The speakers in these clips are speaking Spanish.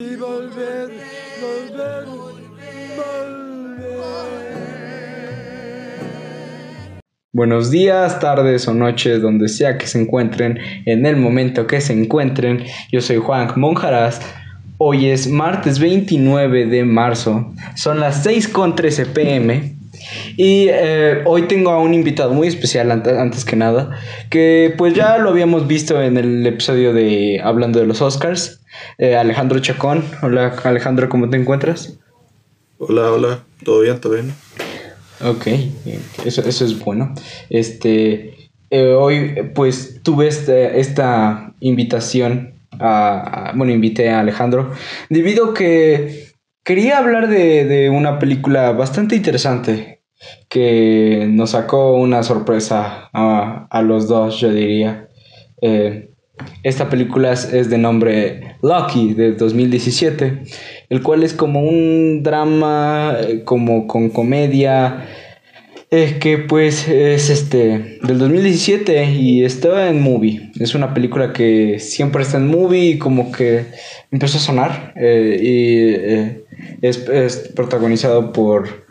Y volver, volver, volver. Buenos días, tardes o noches, donde sea que se encuentren, en el momento que se encuentren. Yo soy Juan Monjaras. Hoy es martes 29 de marzo. Son las 6.13 pm. Y eh, hoy tengo a un invitado muy especial antes que nada, que pues ya lo habíamos visto en el episodio de Hablando de los Oscars, eh, Alejandro Chacón. Hola Alejandro, ¿cómo te encuentras? Hola, hola, ¿todo bien? ¿Todo bien? Ok, eso, eso es bueno. Este, eh, hoy pues tuve este, esta invitación a, bueno, invité a Alejandro debido a que quería hablar de, de una película bastante interesante que nos sacó una sorpresa a, los dos, yo diría. Eh, esta película es, de nombre Lucky, de 2017, el cual es como un drama, eh, como con comedia, eh, que pues es este, del 2017 y está en movie. Es una película que siempre está en movie y como que empezó a sonar y es, es protagonizado por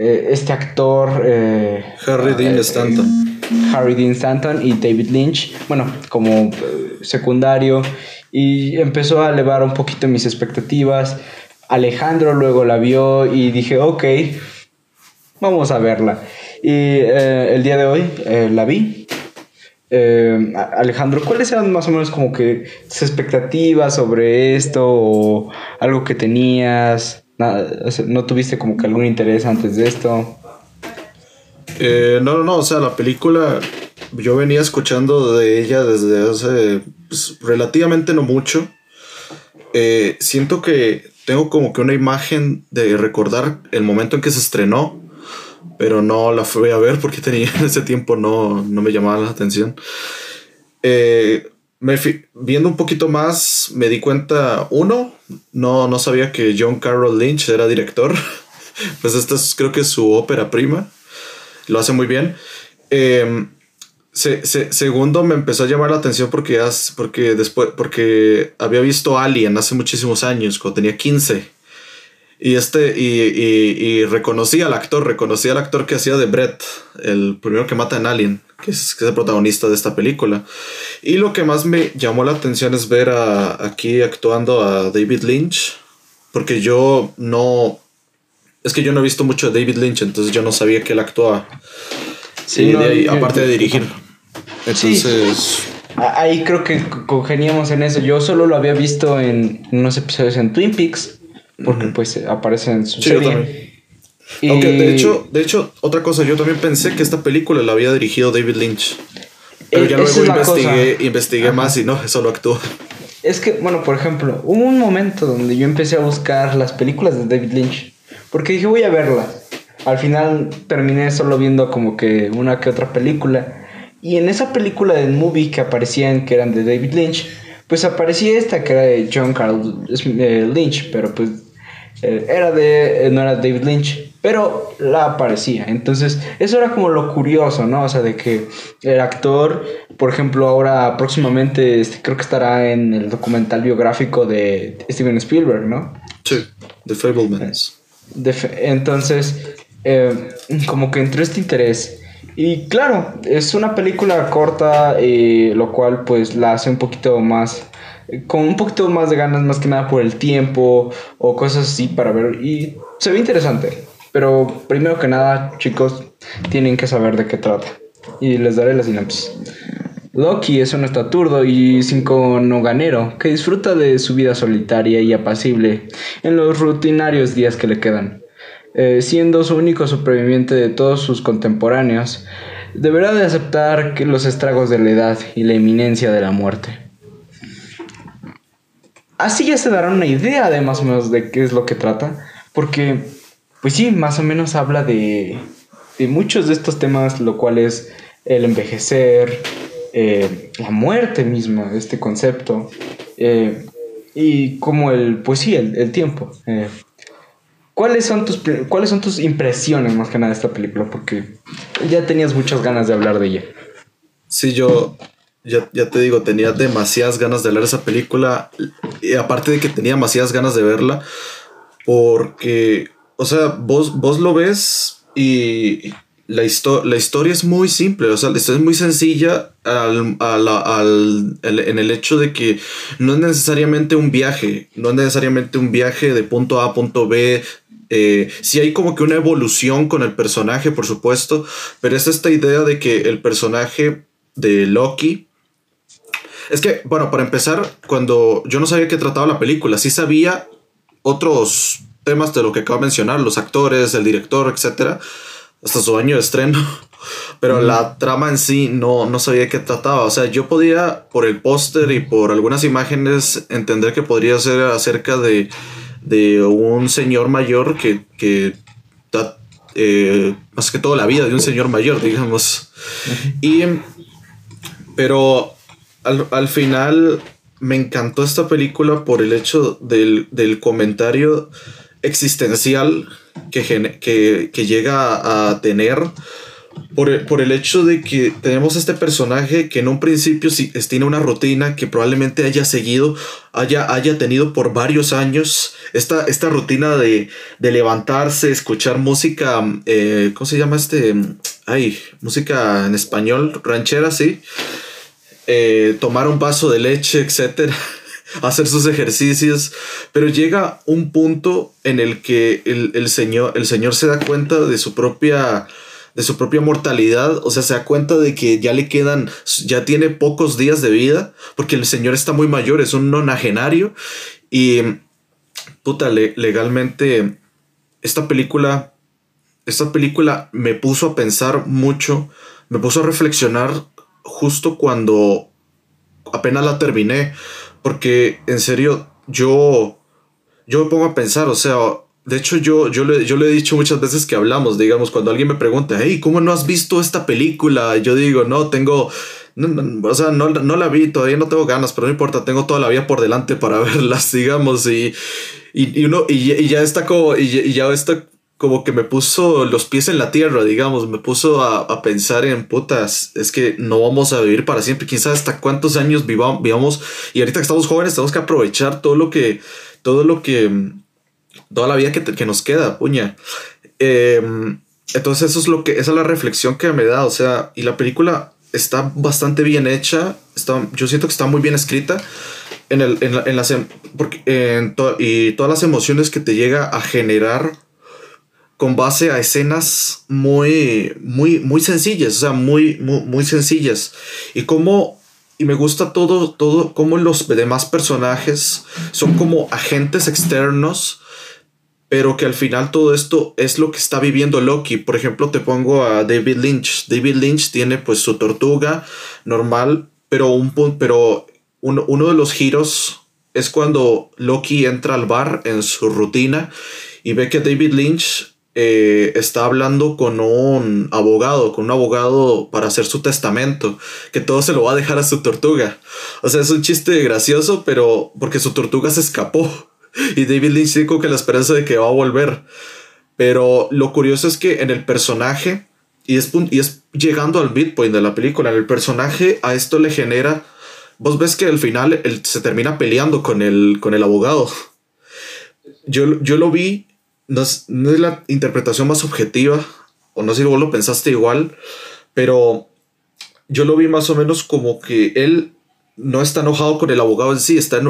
eh, este actor... Eh, Harry Dean eh, Stanton. Harry Dean Stanton y David Lynch, bueno, como secundario, y empezó a elevar un poquito mis expectativas. Alejandro luego la vio y dije, ok, vamos a verla. Y el día de hoy la vi. Alejandro, ¿cuáles eran más o menos como que tus expectativas sobre esto o algo que tenías? ¿No tuviste como que algún interés antes de esto? Eh, no, no, no, o sea, la película yo venía escuchando de ella desde hace pues, relativamente no mucho. Eh, siento que tengo como que una imagen de recordar el momento en que se estrenó, pero no la fui a ver porque tenía en ese tiempo no, no me llamaba la atención. Eh, viendo un poquito más, me di cuenta, uno, no, no sabía que John Carroll Lynch era director. pues esta es, creo que su ópera prima. Lo hace muy bien. Em, segundo, me empezó a llamar la atención porque, porque, después, porque había visto Alien hace muchísimos años, cuando tenía 15. Y este, y, y, reconocí al actor, reconocí al actor que hacía de Brett, el primero que mata en Alien, que es, que es el protagonista de esta película. Y lo que más me llamó la atención es ver a, aquí actuando a David Lynch, porque yo no, es que yo no he visto mucho de David Lynch, entonces yo no sabía que él actuaba. Sí, aparte de dirigir. Entonces... Ahí creo que congeniamos en eso. Yo solo lo había visto en unos episodios en Twin Peaks porque pues aparece en su serie. Aunque de hecho, de hecho, otra cosa, yo también pensé que esta película la había dirigido David Lynch. Pero ya luego investigué, investigué más y no, eso lo actúa. Es que, bueno, por ejemplo, hubo un momento donde yo empecé a buscar las películas de David Lynch. Porque dije, voy a verlas. Al final terminé solo viendo como que una que otra película. Y en esa película del movie que aparecían que eran de David Lynch, pues aparecía esta que era de John Carl eh, Lynch, pero pues eh, era de, eh, no era David Lynch, pero la aparecía. Entonces, eso era como lo curioso, ¿no? O sea, de que el actor, por ejemplo, ahora próximamente este, creo que estará en el documental biográfico de Steven Spielberg, ¿no? Sí, The Fablemans. Entonces, eh, como que entró este interés. Y claro, es una película corta, lo cual pues la hace un poquito más con un poquito más de ganas, más que nada por el tiempo o cosas así para ver. Y se ve interesante. Pero primero que nada, chicos, tienen que saber de qué trata. Y les daré la sinopsis. Loki es un estaturdo y cinco noganero que disfruta de su vida solitaria y apacible en los rutinarios días que le quedan. Eh, siendo su único superviviente de todos sus contemporáneos, deberá de aceptar los estragos de la edad y la inminencia de la muerte. Así ya se darán una idea de más o menos de qué es lo que trata, porque, pues sí, más o menos habla de, de muchos de estos temas, lo cual es el envejecer, eh, la muerte misma, este concepto, eh, y como el, pues sí, el, tiempo. Eh. ¿Cuáles son, tus, ¿Cuáles son tus impresiones más que nada de esta película? Porque ya tenías muchas ganas de hablar de ella. Sí, yo, ya, ya te digo, tenía demasiadas ganas de leer esa película. Aparte de que tenía demasiadas ganas de verla, porque, o sea, vos, vos lo ves y la, la historia es muy simple, o sea, la historia es muy sencilla al, al, en el hecho de que no es necesariamente un viaje, no es necesariamente un viaje de punto A a punto B. Eh, sí hay como que una evolución con el personaje, por supuesto, pero es esta idea de que el personaje de Loki es que, bueno, para empezar, cuando yo no sabía qué trataba la película, sí sabía otros temas de lo que acabo de mencionar, los actores, el director, etcétera, hasta su año de estreno. Pero la trama en sí no, no sabía qué trataba. O sea, yo podía, por el póster y por algunas imágenes, entender que podría ser acerca de, de un señor mayor que, que eh, más que todo la vida de un señor mayor, digamos. Y, pero al, final me encantó esta película por el hecho del, comentario existencial que, que, llega a tener. Por el, por el, hecho de que tenemos este personaje que en un principio sí, tiene una rutina que probablemente haya seguido, haya, haya tenido por varios años. Esta, esta rutina de, de levantarse, escuchar música, eh, ¿cómo se llama este? Ay, música en español, ranchera, sí. Eh, tomar un vaso de leche, etcétera, hacer sus ejercicios, pero llega un punto en el que el, señor, el señor se da cuenta de su propia de su propia mortalidad, o sea, se da cuenta de que ya le quedan, ya tiene pocos días de vida, porque el señor está muy mayor, es un nonagenario, y puta, legalmente, esta película, esta película me puso a pensar mucho, me puso a reflexionar justo cuando apenas la terminé. Porque en serio, yo, yo me pongo a pensar, o sea, de hecho yo, yo, le, yo le he dicho muchas veces que hablamos, digamos, cuando alguien me pregunta, hey, ¿cómo no has visto esta película? Yo digo, no, tengo... o sea, no, la vi, todavía no tengo ganas, pero no importa, tengo toda la vida por delante para verlas, digamos, y, y, uno, y, ya está como, y, y ya está como que me puso los pies en la tierra, digamos, me puso a, pensar en putas, es que no vamos a vivir para siempre, quién sabe hasta cuántos años vivamos, vivamos y ahorita que estamos jóvenes tenemos que aprovechar todo lo que, todo lo que, toda la vida que, que nos queda, puña. Em, entonces eso es lo que, esa es la reflexión que me da, o sea, y la película está bastante bien hecha, está, yo siento que está muy bien escrita. En, el, en, en las, em, en y todas las emociones que te llega a generar con base a escenas muy, muy, muy sencillas, o sea, muy, muy, muy sencillas. Y cómo, y me gusta todo, todo, cómo los demás personajes son como agentes externos, pero que al final todo esto es lo que está viviendo Loki. Por ejemplo, te pongo a David Lynch. David Lynch tiene pues su tortuga normal, pero, un, pero uno de los giros es cuando Loki entra al bar en su rutina y ve que David Lynch eh, está hablando con un abogado, con un abogado para hacer su testamento, que todo se lo va a dejar a su tortuga. O sea, es un chiste gracioso, pero porque su tortuga se escapó. Y David Lynch dijo que la esperanza de que va a volver. Pero lo curioso es que en el personaje, y es, y es llegando al midpoint de la película, en el personaje a esto le genera... Vos ves que al final se termina peleando con el, con el abogado. Yo, yo lo vi no es, la interpretación más objetiva, o no sé si vos lo pensaste igual, pero yo lo vi más o menos como que él no está enojado con el abogado en sí, está,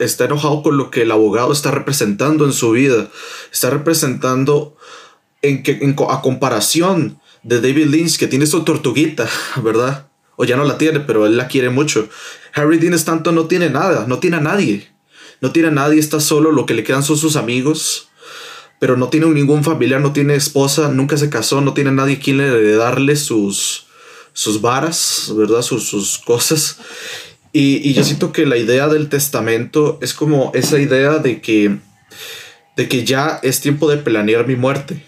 está enojado con lo que el abogado está representando en su vida, está representando en que, a comparación de David Lynch, que tiene su tortuguita, ¿verdad? O ya no la tiene, pero él la quiere mucho. Harry Dean Stanton no tiene nada, no tiene a nadie. No tiene a nadie, está solo, lo que le quedan son sus amigos pero no tiene ningún familiar, no tiene esposa, nunca se casó, no tiene nadie quien le darle sus, sus varas, ¿verdad? Sus, sus cosas. Y, y, yo siento que la idea del testamento es como esa idea de que, de que ya es tiempo de planear mi muerte.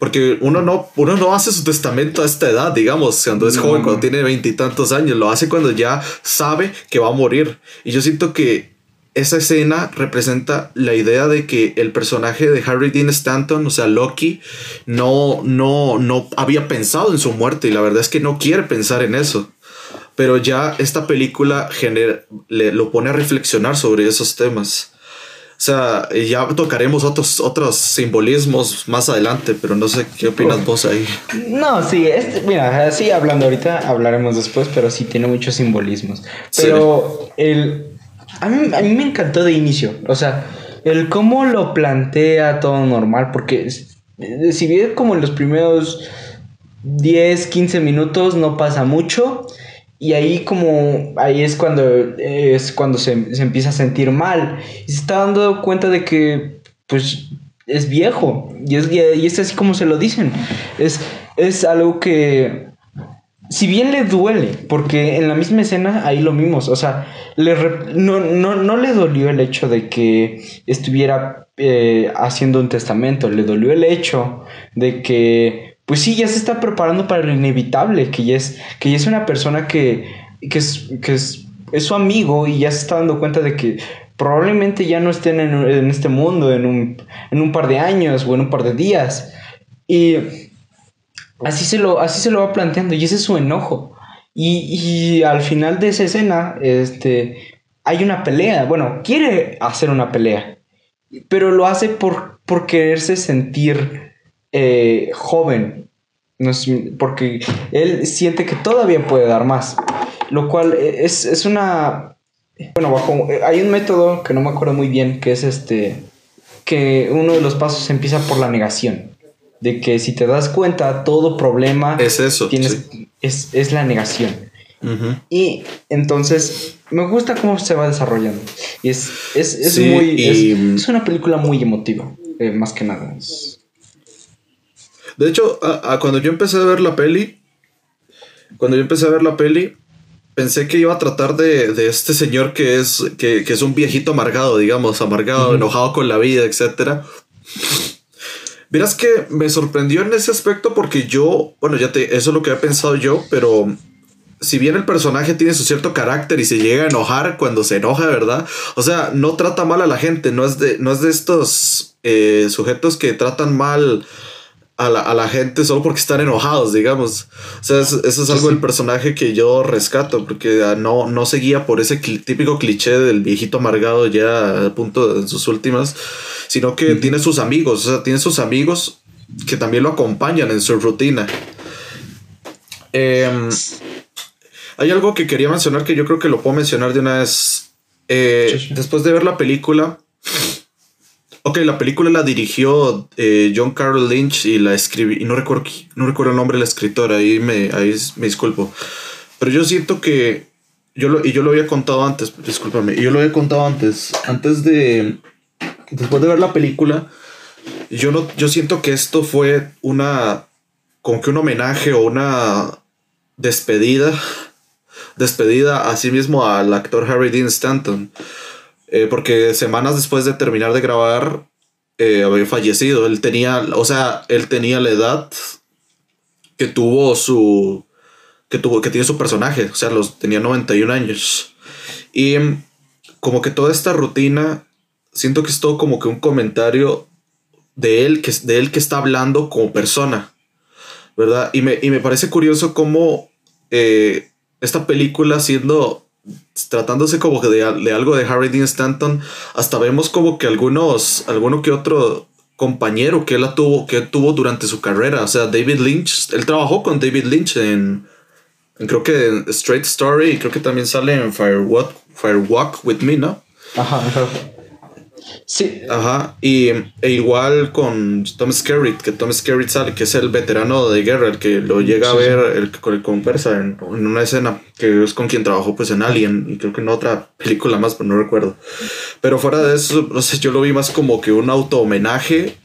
Porque uno no, uno no hace su testamento a esta edad, digamos, cuando es joven, cuando tiene veintitantos años, lo hace cuando ya sabe que va a morir. Y yo siento que esa escena representa la idea de que el personaje de Harry Dean Stanton, o sea, Loki, no, no, no había pensado en su muerte y la verdad es que no quiere pensar en eso. pero ya esta película le, lo pone a reflexionar sobre esos temas. O sea, ya tocaremos otros, otros simbolismos más adelante, pero no sé qué opinas vos ahí. No, sí, mira, así hablando ahorita, hablaremos después, pero sí tiene muchos simbolismos. Pero el, a, mí, a mí me encantó de inicio, o sea, el cómo lo plantea todo normal, porque si bien como en los primeros 10, 15 minutos no pasa mucho, y ahí como, ahí es cuando, es cuando se, se, empieza a sentir mal. Y se está dando cuenta de que, pues, es viejo. Y es, y es así como se lo dicen. Es, es algo que, si bien le duele, porque en la misma escena ahí lo vimos, o sea, le no, no, no, le dolió el hecho de que estuviera eh, haciendo un testamento, le dolió el hecho de que pues sí, ya se está preparando para lo inevitable, que ya es, que ya es una persona que, que, es, que es, su amigo y ya se está dando cuenta de que probablemente ya no estén en, este mundo en un, en un, par de años o en un par de días. Y así se lo, así se lo va planteando y ese es su enojo. Y, y al final de esa escena, este, hay una pelea. Bueno, quiere hacer una pelea, pero lo hace por, por quererse sentir eh, joven, porque él siente que todavía puede dar más, lo cual es, es una... Bueno, bajo, hay un método que no me acuerdo muy bien, que es este, que uno de los pasos empieza por la negación, de que si te das cuenta, todo problema es eso, tienes, es, es, la negación. Y entonces me gusta cómo se va desarrollando. Y es, es, es muy. Es, una película muy emotiva, eh, más que nada. De hecho, cuando yo empecé a ver la peli, cuando yo empecé a ver la peli, pensé que iba a tratar de, este señor que es, que, es un viejito amargado, digamos, amargado, enojado con la vida, etc. Verás que me sorprendió en ese aspecto porque yo, bueno, ya te, eso es lo que he pensado yo, pero si bien el personaje tiene su cierto carácter y se llega a enojar cuando se enoja, ¿verdad? O sea, no trata mal a la gente, no es de, no es de estos eh, sujetos que tratan mal a la, a la, gente solo porque están enojados, digamos. O sea, eso, es algo del personaje que yo rescato, porque ah, no, no seguía por ese típico cliché del viejito amargado ya a punto de sus últimas, sino que tiene sus amigos, o sea, tiene sus amigos que también lo acompañan en su rutina. Em, hay algo que quería mencionar que yo creo que lo puedo mencionar de una vez. Eh, después de ver la película, Ok, la película la dirigió eh, John Carroll Lynch y la escribí, y no recuerdo, no recuerdo el nombre de la escritora, ahí me, ahí me disculpo. Pero yo siento que, yo lo, y yo lo había contado antes, discúlpame, y yo lo había contado antes, antes de, después de ver la película, yo, no, yo siento que esto fue una, como que un homenaje o una despedida, despedida a sí mismo al actor Harry Dean Stanton. Eh, porque semanas después de terminar de grabar, eh, había fallecido. Él tenía, o sea, él tenía la edad que tuvo su. que tuvo, que tiene su personaje. O sea, los, tenía 91 años. Y como que toda esta rutina, siento que es todo como que un comentario de él, que, de él que está hablando como persona. ¿Verdad? Y me, y me parece curioso cómo eh, esta película siendo tratándose como de, de, algo de Harry Dean Stanton, hasta vemos como que algunos, alguno que otro compañero que él tuvo, que tuvo durante su carrera, o sea, David Lynch, él trabajó con David Lynch en, creo que en Straight Story, y creo que también sale en Firewalk, Firewalk with Me, ¿no? Ajá, Sí. Ajá. Y e igual con Tom Skerritt, que Tom Skerritt sale, que es el veterano de guerra, el que lo llega a ver, el que conversa en, en, una escena, que es con quien trabajó pues en Alien, y creo que en otra película más, pero no recuerdo. Pero fuera de eso, no sé, yo lo vi más como que un auto homenaje,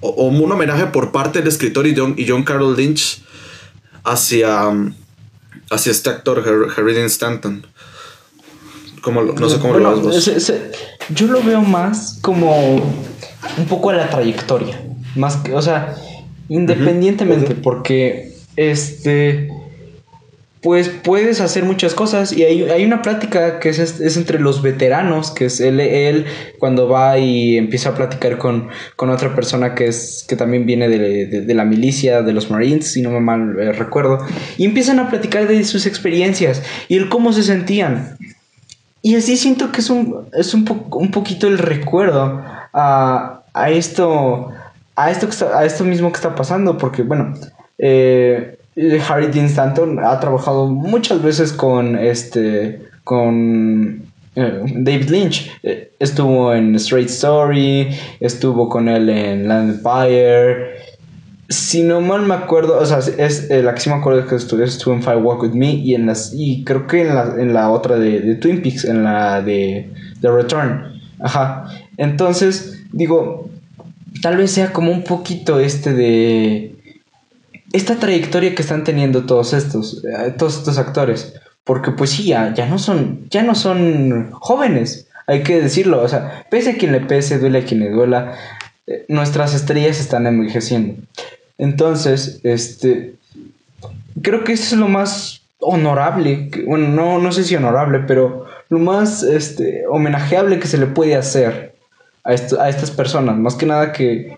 o, un homenaje por parte del escritor y John, y John Carroll Lynch hacia, hacia este actor, Harry Dean Stanton no sé cómo lo ves yo lo veo más como un poco a la trayectoria. Más que, o sea, independientemente, porque este. pues puedes hacer muchas cosas y hay, hay una plática que es, es, entre los veteranos, que es él, él, cuando va y empieza a platicar con, con otra persona que, es, que también viene de, de, la milicia, de los Marines, si no me mal eh, recuerdo, y empiezan a platicar de sus experiencias y el cómo se sentían. Y así siento que es un, es un, un poquito el recuerdo a, a esto, a esto, a esto mismo que está pasando, porque bueno, eh, Harry Dean Stanton ha trabajado muchas veces con este con eh, David Lynch. Eh, estuvo en Straight Story, estuvo con él en Land Empire. Si no mal me acuerdo, o sea, es eh, la que sí me acuerdo que estuvo en Fire Walk With Me y en las y creo que en la, en la otra de, Twin Peaks, en la de The Return. Ajá. Entonces, digo, tal vez sea como un poquito este de esta trayectoria que están teniendo todos estos, eh, todos estos actores. Porque pues sí, ya, no son, ya no son jóvenes, hay que decirlo. O sea, pese a quien le pese, duele a quien le duela, eh, nuestras estrellas están envejeciendo. Entonces, este, creo que eso es lo más honorable, bueno, no, no sé si honorable, pero lo más este, homenajeable que se le puede hacer a, esto, a estas personas. Más que nada que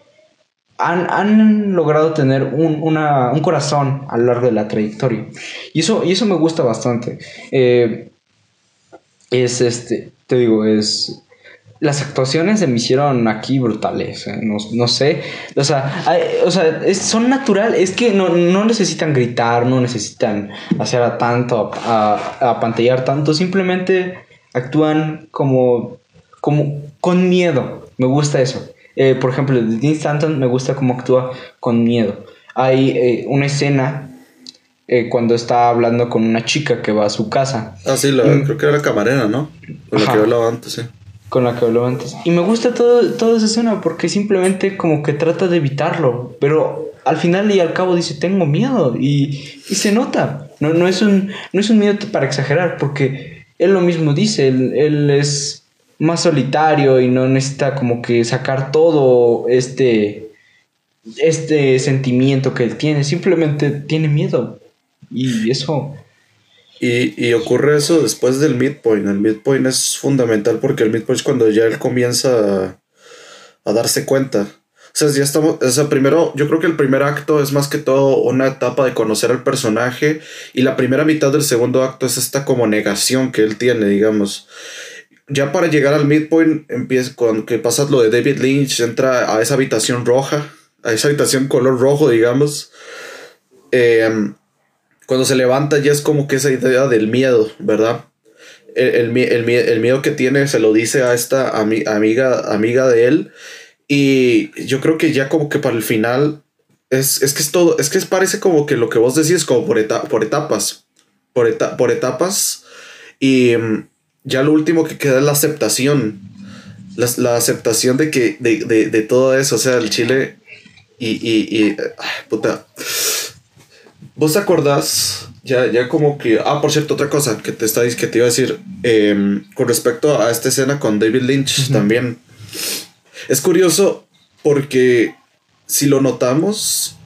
han, logrado tener un, corazón a lo largo de la trayectoria. Y eso, y eso me gusta bastante. Eh, es este, te digo, es. Las actuaciones se me hicieron aquí brutales, eh, no, sé, o sea, son natural, es que no, necesitan gritar, no necesitan hacer a tanto, a, a, pantallar tanto, simplemente actúan como, como con miedo, me gusta eso. Eh, por ejemplo, de Dean Stanton me gusta cómo actúa con miedo. Hay eh, una escena eh, cuando está hablando con una chica que va a su casa. Ah, sí, creo que era la camarera, ¿no? Con la que hablaba antes, sí. Con la que hablaba antes. Y me gusta todo, toda esa escena porque simplemente como que trata de evitarlo. Pero al final y al cabo dice, tengo miedo. Y, y se nota. No, no, es un, no es un miedo para exagerar porque él lo mismo dice. Él, él es más solitario y no necesita como que sacar todo este, este sentimiento que él tiene, simplemente tiene miedo. Y eso... Y, y, ocurre eso después del midpoint. El midpoint es fundamental porque el midpoint es cuando ya él comienza a, darse cuenta. O sea, ya estamos, o sea, primero, yo creo que el primer acto es más que todo una etapa de conocer al personaje y la primera mitad del segundo acto es esta como negación que él tiene, digamos ya para llegar al midpoint, empieza con que pasas lo de David Lynch, entra a esa habitación roja, a esa habitación color rojo, digamos. Em, cuando se levanta ya es como que esa idea del miedo, ¿verdad? El, miedo que tiene se lo dice a esta amiga, amiga de él. Y yo creo que ya como que para el final es, que es todo, es que parece como que lo que vos decís como por, por etapas, por, por etapas. Y em, ya lo último que queda es la aceptación. La, aceptación de que, de, todo eso, o sea, el chile y, y, puta. ¿Vos te acordás? Ya, ya como que. Ah, por cierto, otra cosa que te, está, que te iba a decir. Em, con respecto a esta escena con David Lynch también. Es curioso porque si lo notamos,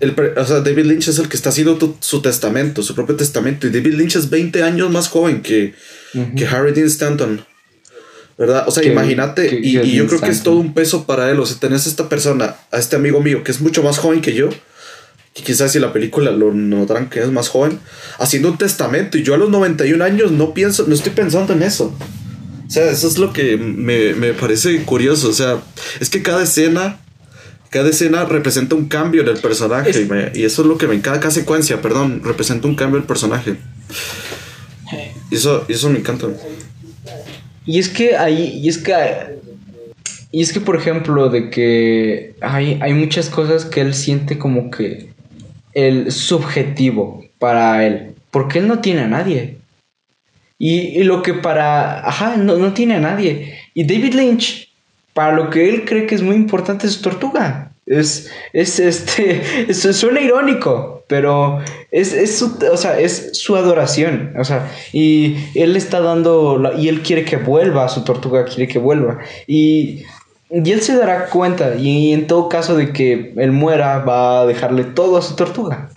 el, o sea, David Lynch es el que está haciendo su testamento, su propio testamento. Y David Lynch es 20 años más joven que, que Harry Dean Stanton. ¿Verdad? O sea, imagínate. Y, yo creo que es todo un peso para él. O sea, tenés a esta persona, a este amigo mío, que es mucho más joven que yo. Y quizás si la película lo notarán que es más joven. Haciendo un testamento. Y yo a los 91 años no pienso, no estoy pensando en eso. O sea, eso es lo que me, me parece curioso. O sea, es que cada escena cada escena representa un cambio en el personaje y, eso es lo que me encanta, cada secuencia, perdón, representa un cambio del personaje. Y eso, eso me encanta. Y es que hay, y es que, y es que por ejemplo, de que hay, hay muchas cosas que él siente como que el subjetivo para él, porque él no tiene a nadie. Y, lo que para, ajá, no, no tiene a nadie. Y David Lynch para lo que él cree que es muy importante es tortuga. Es, es este, eso suena irónico, pero es, es, su, o sea, es su adoración, o sea, y él está dando, y él quiere que vuelva, su tortuga quiere que vuelva, y, y él se dará cuenta, y en todo caso de que él muera, va a dejarle todo a su tortuga.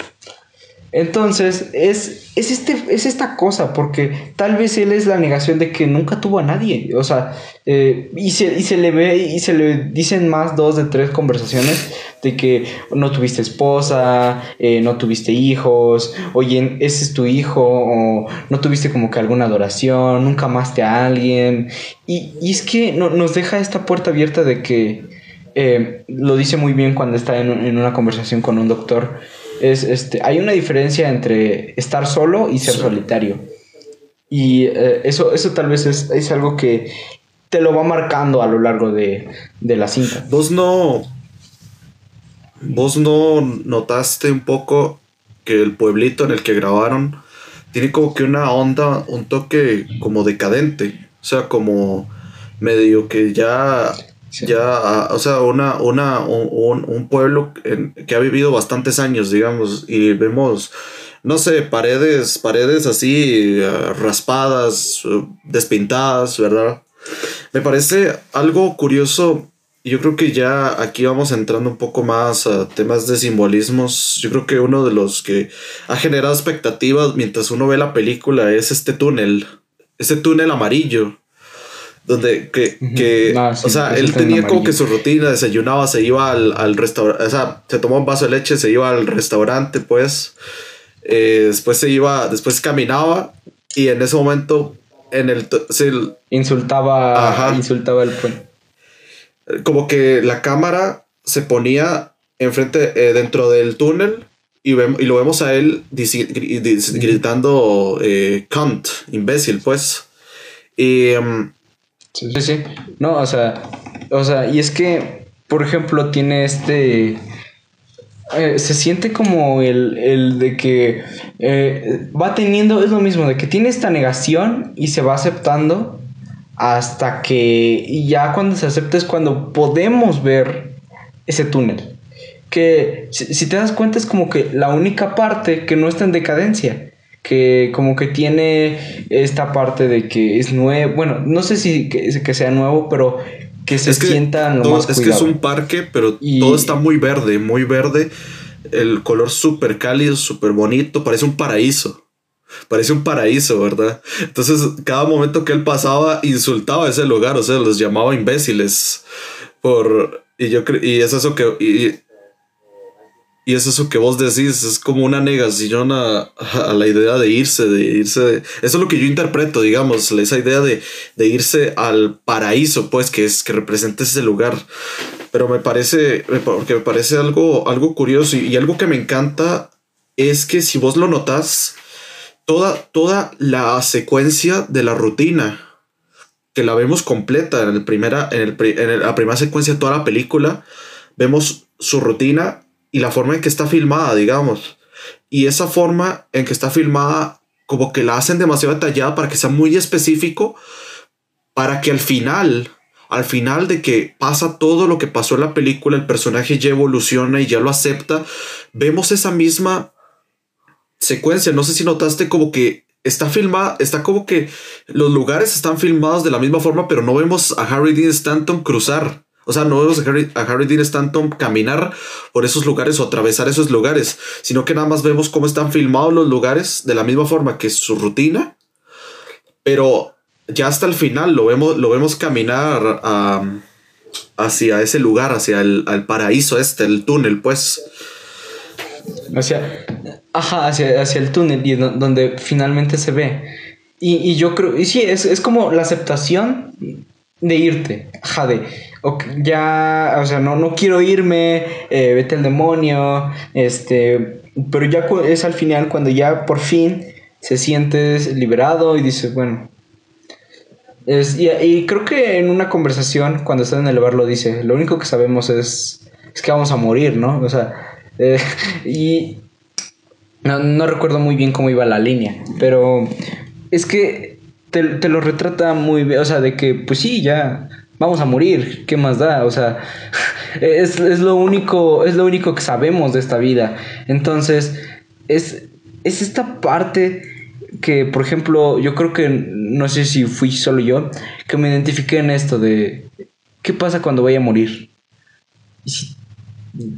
Entonces, es, es, este, es esta cosa, porque tal vez él es la negación de que nunca tuvo a nadie. O sea, eh, y, se, y se le ve y se le dicen más dos de tres conversaciones de que no tuviste esposa, eh, no tuviste hijos, oye, ese es tu hijo, o no tuviste como que alguna adoración, nunca amaste a alguien. Y, y es que no, nos deja esta puerta abierta de que eh, lo dice muy bien cuando está en, en una conversación con un doctor es, este, hay una diferencia entre estar solo y ser solitario. Y eh, eso, eso tal vez es, es, algo que te lo va marcando a lo largo de, de la cinta. Vos no. Vos no notaste un poco que el pueblito en el que grabaron tiene como que una onda, un toque como decadente. O sea, como medio que ya ya, o sea, una, una, un, un pueblo que ha vivido bastantes años, digamos, y vemos, no sé, paredes, paredes así eh, raspadas, eh, despintadas, ¿verdad? Me parece algo curioso. Yo creo que ya aquí vamos entrando un poco más a temas de simbolismos. Yo creo que uno de los que ha generado expectativas mientras uno ve la película es este túnel, este túnel amarillo donde que, que o sea, él tenía como que su rutina, desayunaba, se iba al, al restaurante, o sea, se tomaba un vaso de leche, se iba al restaurante, pues, eh, después se iba, después caminaba y en ese momento, en el... insultaba, insultaba el puente. Como que la cámara se ponía enfrente, eh, dentro del túnel y, y lo vemos a él gritando eh, cunt, imbécil, pues. Y... Em, Sí, sí. No, o sea, o sea, y es que, por ejemplo, tiene este... Eh, se siente como el, el de que eh, va teniendo, es lo mismo, de que tiene esta negación y se va aceptando hasta que y ya cuando se acepta es cuando podemos ver ese túnel. Que si, si te das cuenta es como que la única parte que no está en decadencia que como que tiene esta parte de que es nuevo, bueno, no sé si que, sea nuevo, pero que se sienta lo más Es que es un parque, pero todo está muy verde, muy verde. El color súper cálido, súper bonito, parece un paraíso. Parece un paraíso, ¿verdad? Entonces, cada momento que él pasaba, insultaba ese lugar, o sea, los llamaba imbéciles. Por. Y yo Y es eso que. Y es eso que vos decís, es como una negación a, a la idea de irse, de irse. Eso es lo que yo interpreto, digamos, esa idea de, de, irse al paraíso, pues, que es que representa ese lugar. Pero me parece, porque me parece algo, algo curioso y, algo que me encanta es que si vos lo notas, toda, toda la secuencia de la rutina, que la vemos completa en, el primera, en, el, en la primera secuencia de toda la película, vemos su rutina y la forma en que está filmada, digamos. Y esa forma en que está filmada, como que la hacen demasiado detallada para que sea muy específico, para que al final, al final de que pasa todo lo que pasó en la película, el personaje ya evoluciona y ya lo acepta, vemos esa misma secuencia. No sé si notaste como que está filmada, está como que los lugares están filmados de la misma forma, pero no vemos a Harry Dean Stanton cruzar. O sea, no vemos a Harry, a Harry Dean Stanton caminar por esos lugares o atravesar esos lugares, sino que nada más vemos cómo están filmados los lugares de la misma forma que su rutina, pero ya hasta el final lo vemos, lo vemos caminar hacia ese lugar, hacia el paraíso este, el túnel, pues. Hacia, ajá, hacia, hacia el túnel y donde finalmente se ve. Y, yo creo, y sí, es, es como la aceptación de irte, ajá, de ya, o sea, no, no quiero irme, eh, vete al demonio, este, pero ya es al final cuando ya por fin se sientes liberado y dices, bueno, es, y, creo que en una conversación, cuando está en el bar, lo dice, lo único que sabemos es, es que vamos a morir, ¿no? O sea, eh, y no, no, recuerdo muy bien cómo iba la línea, pero es que te, te lo retrata muy bien, o sea, de que, pues sí, ya vamos a morir, ¿qué más da? O sea, es, lo, único, es lo único que sabemos de esta vida. Entonces, es, es esta parte que, por ejemplo, yo creo que, no sé si fui solo yo, que me identifiqué en esto de, ¿qué pasa cuando voy a morir?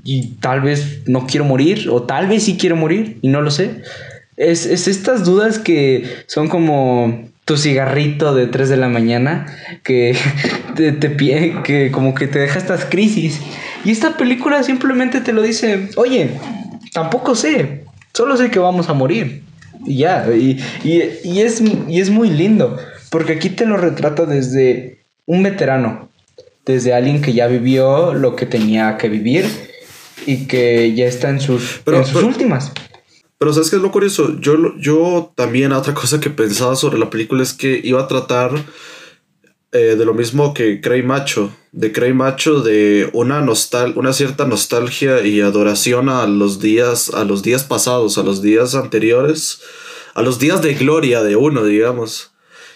y tal vez no quiero morir, o tal vez sí quiero morir, y no lo sé. Es, es estas dudas que son como tu cigarrito de 3 de la mañana, que te, te que como que te deja estas crisis. Y esta película simplemente te lo dice, oye, tampoco sé, solo sé que vamos a morir. Y ya, y, y, es, y es muy lindo, porque aquí te lo retrata desde un veterano, desde alguien que ya vivió lo que tenía que vivir y que ya está en sus, en sus últimas. Pero ¿sabes qué es lo curioso? Yo, yo también otra cosa que pensaba sobre la película es que iba a tratar eh, de lo mismo que Cray Macho. De Cray Macho de una, nostal una cierta nostalgia y adoración a los días, a los días pasados, a los días anteriores, a los días de gloria de uno, digamos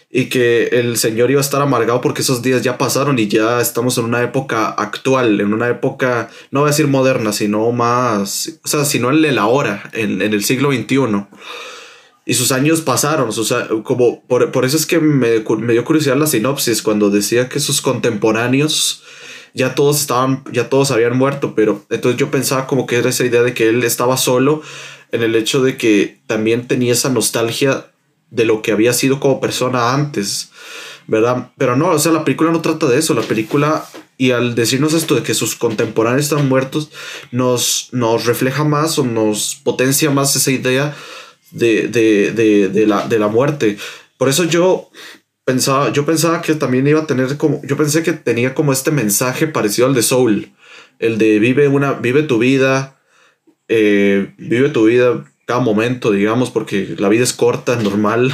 y que el Señor iba a estar amargado porque esos días ya pasaron y ya estamos en una época actual, en una época, no voy a decir moderna, sino más, o sea, sino en el ahora, en, en el siglo XXI. Y sus años pasaron, sea, como por, por eso es que me, me, dio curiosidad la sinopsis cuando decía que sus contemporáneos ya todos estaban, ya todos habían muerto, pero entonces yo pensaba como que era esa idea de que él estaba solo en el hecho de que también tenía esa nostalgia de lo que había sido como persona antes, ¿verdad? Pero no, o sea, la película no trata de eso, la película, y al decirnos esto de que sus contemporáneos están muertos, nos, nos refleja más o nos potencia más esa idea de, de, de, de, la, de la muerte. Por eso yo pensaba, yo pensaba que también iba a tener como, yo pensé que tenía como este mensaje parecido al de Soul, el de vive una, vive tu vida, eh, vive tu vida cada momento, digamos, porque la vida es corta, normal.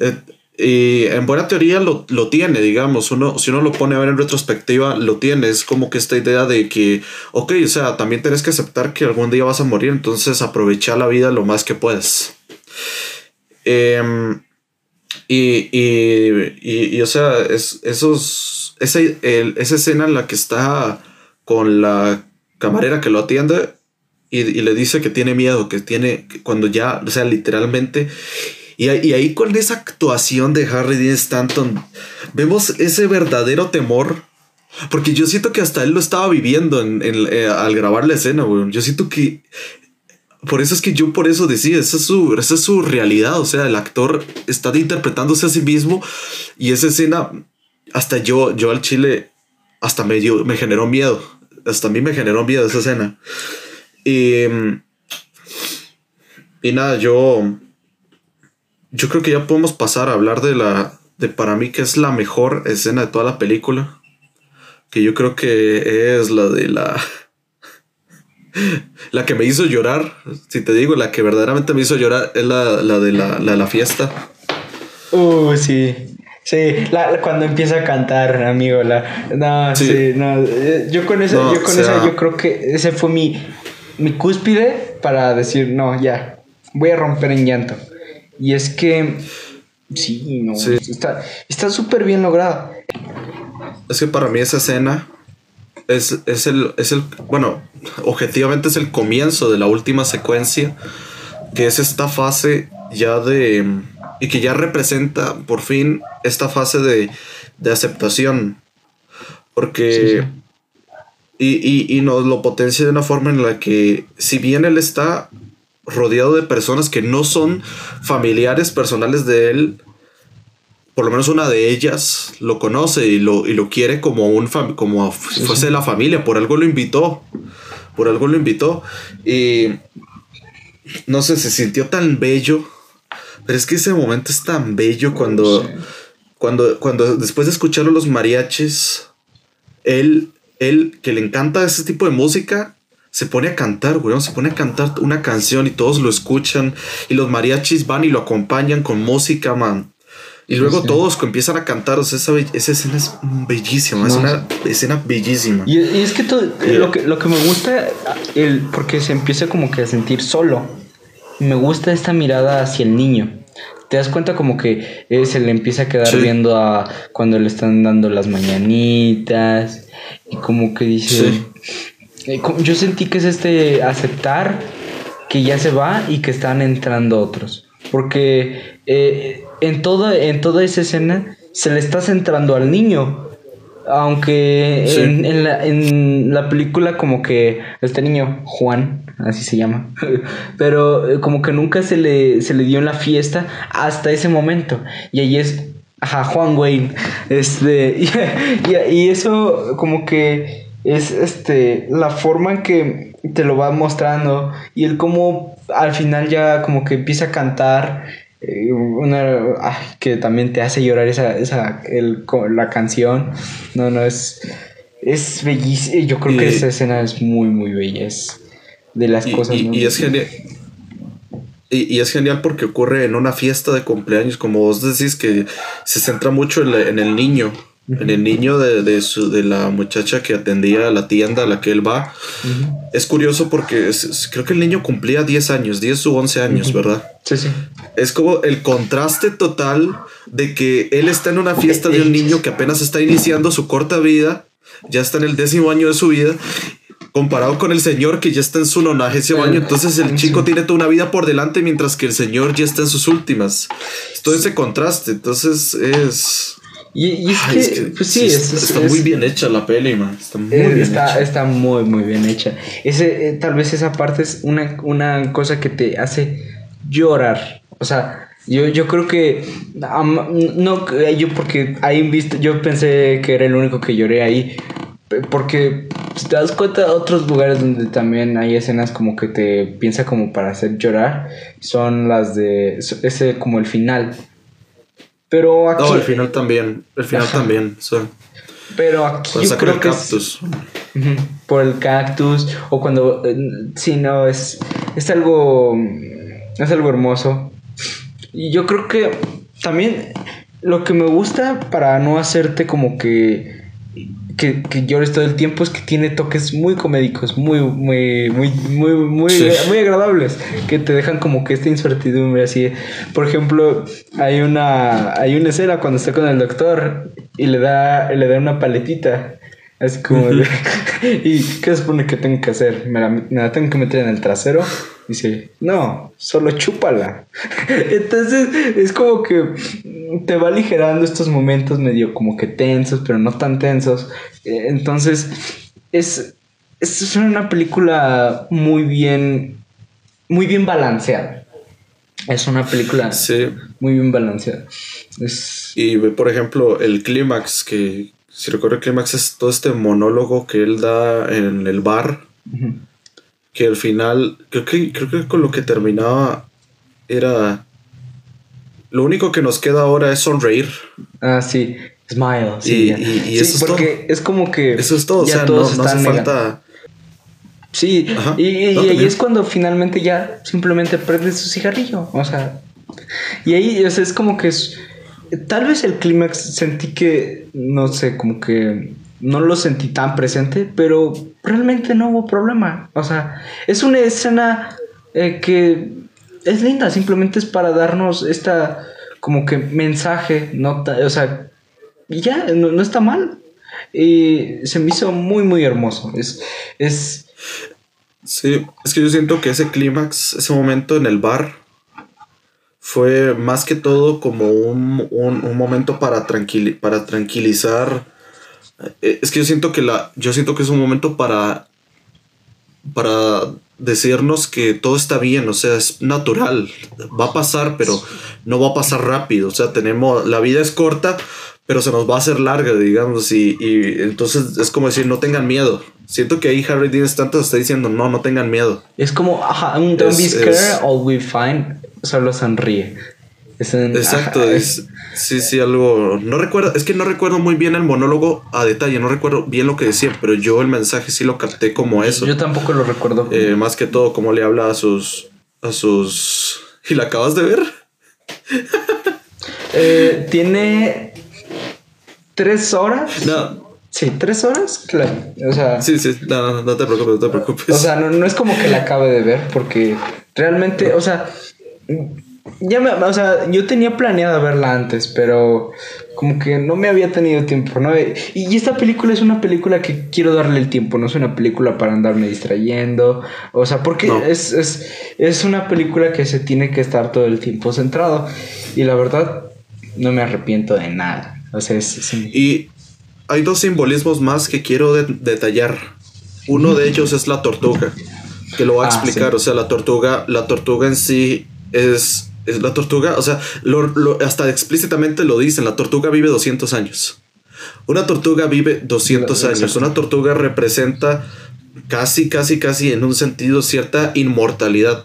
Eh, y en buena teoría lo, tiene, digamos, uno, si uno lo pone a ver en retrospectiva, lo tiene, es como que esta idea de que, ok, o sea, también tienes que aceptar que algún día vas a morir, entonces aprovecha la vida lo más que puedes. Em, y, y, y, o sea, es, esos, esa, esa escena en la que está con la camarera que lo atiende, y, le dice que tiene miedo, que tiene, cuando ya, o sea, literalmente. Y, ahí con esa actuación de Harry Dean Stanton, vemos ese verdadero temor. Porque yo siento que hasta él lo estaba viviendo en, eh, al grabar la escena, güey. Yo siento que por eso es que yo por eso decía, esa es su, esa es su realidad, o sea, el actor está interpretándose a sí mismo y esa escena, hasta yo, yo al chile, hasta me, me generó miedo, hasta a mí me generó miedo esa escena. Y, y nada, yo, yo creo que ya podemos pasar a hablar de la, de para mí que es la mejor escena de toda la película. Que yo creo que es la de la... La que me hizo llorar, si te digo, la que verdaderamente me hizo llorar es la, de la, la, fiesta. Uh, sí. Sí, cuando empieza a cantar, amigo, la... No, sí, no. Eh, yo con esa, yo con esa, yo creo que ese fue mi, mi cúspide para decir, no, ya, voy a romper en llanto. Y es que, sí, no, está súper bien logrado. Es que para mí esa escena es, es, el, es el, bueno, objetivamente es el comienzo de la última secuencia, que es esta fase ya de, y que ya representa por fin esta fase de, de aceptación. Porque y, y, nos lo potencia de una forma en la que, si bien él está rodeado de personas que no son familiares personales de él, por lo menos una de ellas lo conoce y lo, y lo quiere como un como fuese la familia, por algo lo invitó, por algo lo invitó. Y no sé, se sintió tan bello, pero es que ese momento es tan bello cuando, cuando, cuando después de escuchar los mariachis, él él, que le encanta ese tipo de música, se pone a cantar, güey, se pone a cantar una canción y todos lo escuchan y los mariachis van y lo acompañan con música, man. Y luego todos empiezan a cantar, o sea, esa, escena es bellísima, es una escena bellísima. Y, es que, todo, lo que lo que me gusta, el, porque se empieza como que a sentir solo, me gusta esta mirada hacia el niño. Te das cuenta como que se le empieza a quedar viendo a cuando le están dando las mañanitas y como que dice, eh, yo sentí que es este aceptar que ya se va y que están entrando otros. Porque eh, en, todo, en toda esa escena se le está centrando al niño. aunque en, en, la, en la película como que este niño, Juan, así se llama, pero eh, como que nunca se le, se le dio en la fiesta hasta ese momento. Y ahí es, ajá, Juan Wayne. Este, y, y, y eso como que es este, la forma en que te lo va mostrando y el cómo al final ya como que empieza a cantar eh, una ay, que también te hace llorar esa, esa el, la canción no no es es bellísima yo creo Y- que esa escena es muy muy bella es de las Y, cosas y- ¿no? y es genial. Y, y es genial porque ocurre en una fiesta de cumpleaños, como vos decís, que se centra mucho en, la- en el niño, en el niño de, de, su, de la muchacha que atendía la tienda a la que él va. Es curioso porque es- es- creo que el niño cumplía 10 años, 10 u 11 años, Ujú. ¿verdad? sí sí Es como el contraste total de que él está en una fiesta de un niño que apenas está iniciando su corta vida, ya está en el décimo año de su vida, comparado con el señor que ya está en su nonagésimo año. Entonces el chico tiene toda una vida por delante mientras que el señor ya está en sus últimas. Todo ese contraste, entonces es... y, y es, Ay, que, es que pues sí, es- está, es- está es- muy bien hecha la peli, man. Está muy Eh, bien está, hecha. está muy, muy bien hecha. Ese, eh, tal vez esa parte es una, una cosa que te hace llorar. O sea, yo, yo creo que. no, eh, yo porque ahí visto, yo pensé que era el único que lloré ahí. Porque si te das cuenta, otros lugares donde también hay escenas como que te piensa como para hacer llorar son las de. Ese como el final. Pero aquí. No, el final también. El final Ajá. también. sea, Pero aquí cuando yo creo el que cactus. Por el cactus o cuando eh, sí no es es algo es algo hermoso y yo creo que también lo que me gusta para no hacerte como que que, que llores todo el tiempo es que tiene toques muy comédicos, muy, muy, muy, muy, muy, Sí. muy agradables, que te dejan como que esta incertidumbre así. Por ejemplo, hay una, hay una escena cuando está con el doctor y le da, le da una paletita. Así como de, ¿Y qué se supone que tengo que hacer? ¿Me la, me la tengo que meter en el trasero? Dice, no, solo chúpala. Entonces es como que te va aligerando estos momentos medio como que tensos, pero no tan tensos. Eh, Entonces es, es una película muy bien, muy bien balanceada. Es una película Sí. muy bien balanceada. Es... Y ve, por ejemplo, el clímax, que si recuerdo el clímax es todo este monólogo que él da en el bar. Que al final, creo que, creo que con lo que terminaba era... Lo único que nos queda ahora es sonreír. Ah, sí. Smile. Sí, y- y Sí, eso es porque es como que. Eso es todo, o ya sea, no, todos no hace están nega- falta... Sí, Ajá. y, y- No, y ahí es cuando finalmente ya simplemente prende su cigarrillo. O sea. Y ahí o sea, es como que es. Tal vez el clímax sentí que. No sé, como que. No lo sentí tan presente, pero realmente no hubo problema. O sea, es una escena eh, que es linda, simplemente es para darnos esta como que mensaje, o sea, y ya, no, no está mal. Y se me hizo muy, muy hermoso. Es, es, Sí, es que yo siento que ese clímax, ese momento en el bar, fue más que todo como un, un- un momento para, tranquili- para tranquilizar. Eh, Es que yo siento que la. Yo siento que es un momento para. para decirnos que todo está bien, o sea, es natural. Va a pasar, pero no va a pasar rápido. O sea, tenemos. La vida es corta, pero se nos va a hacer larga, digamos. Y, y entonces es como decir, no tengan miedo. Siento que ahí Harry Dean Stanton está diciendo, no, no tengan miedo. es como, ajá, un don't be scared, es- all we find, solo sonríe. Es Exacto, ajá, es, sí, sí, algo. No recuerdo, es que no recuerdo muy bien el monólogo a detalle, no recuerdo bien lo que decía, pero yo el mensaje sí lo capté como eso. Yo tampoco lo recuerdo. Eh, más que todo, cómo le habla a sus. a sus. ¿Y la acabas de ver? Eh, tiene tres horas. No, Sí, tres horas, claro. O sea, sí, sí, no, no, no te preocupes, no te preocupes. o sea no, no es como que la acabe de ver, porque realmente, o sea, ya me, o sea, yo tenía planeado verla antes, pero como que no me había tenido tiempo, ¿no? Y, y esta película es una película que quiero darle el tiempo, no es una película para andarme distrayendo, o sea, porque No. es, es, es una película que se tiene que estar todo el tiempo centrado, y la verdad, no me arrepiento de nada, o sea, es, es un- Y, hay dos simbolismos más que quiero detallar. Uno de ellos es la tortuga, que lo va a ah, explicar. O sea, la tortuga, la tortuga en sí es, es la tortuga, o sea, hasta explícitamente lo dicen, la tortuga vive 200 años. Una tortuga vive 200 años. Una tortuga representa casi, casi, casi en un sentido cierta inmortalidad.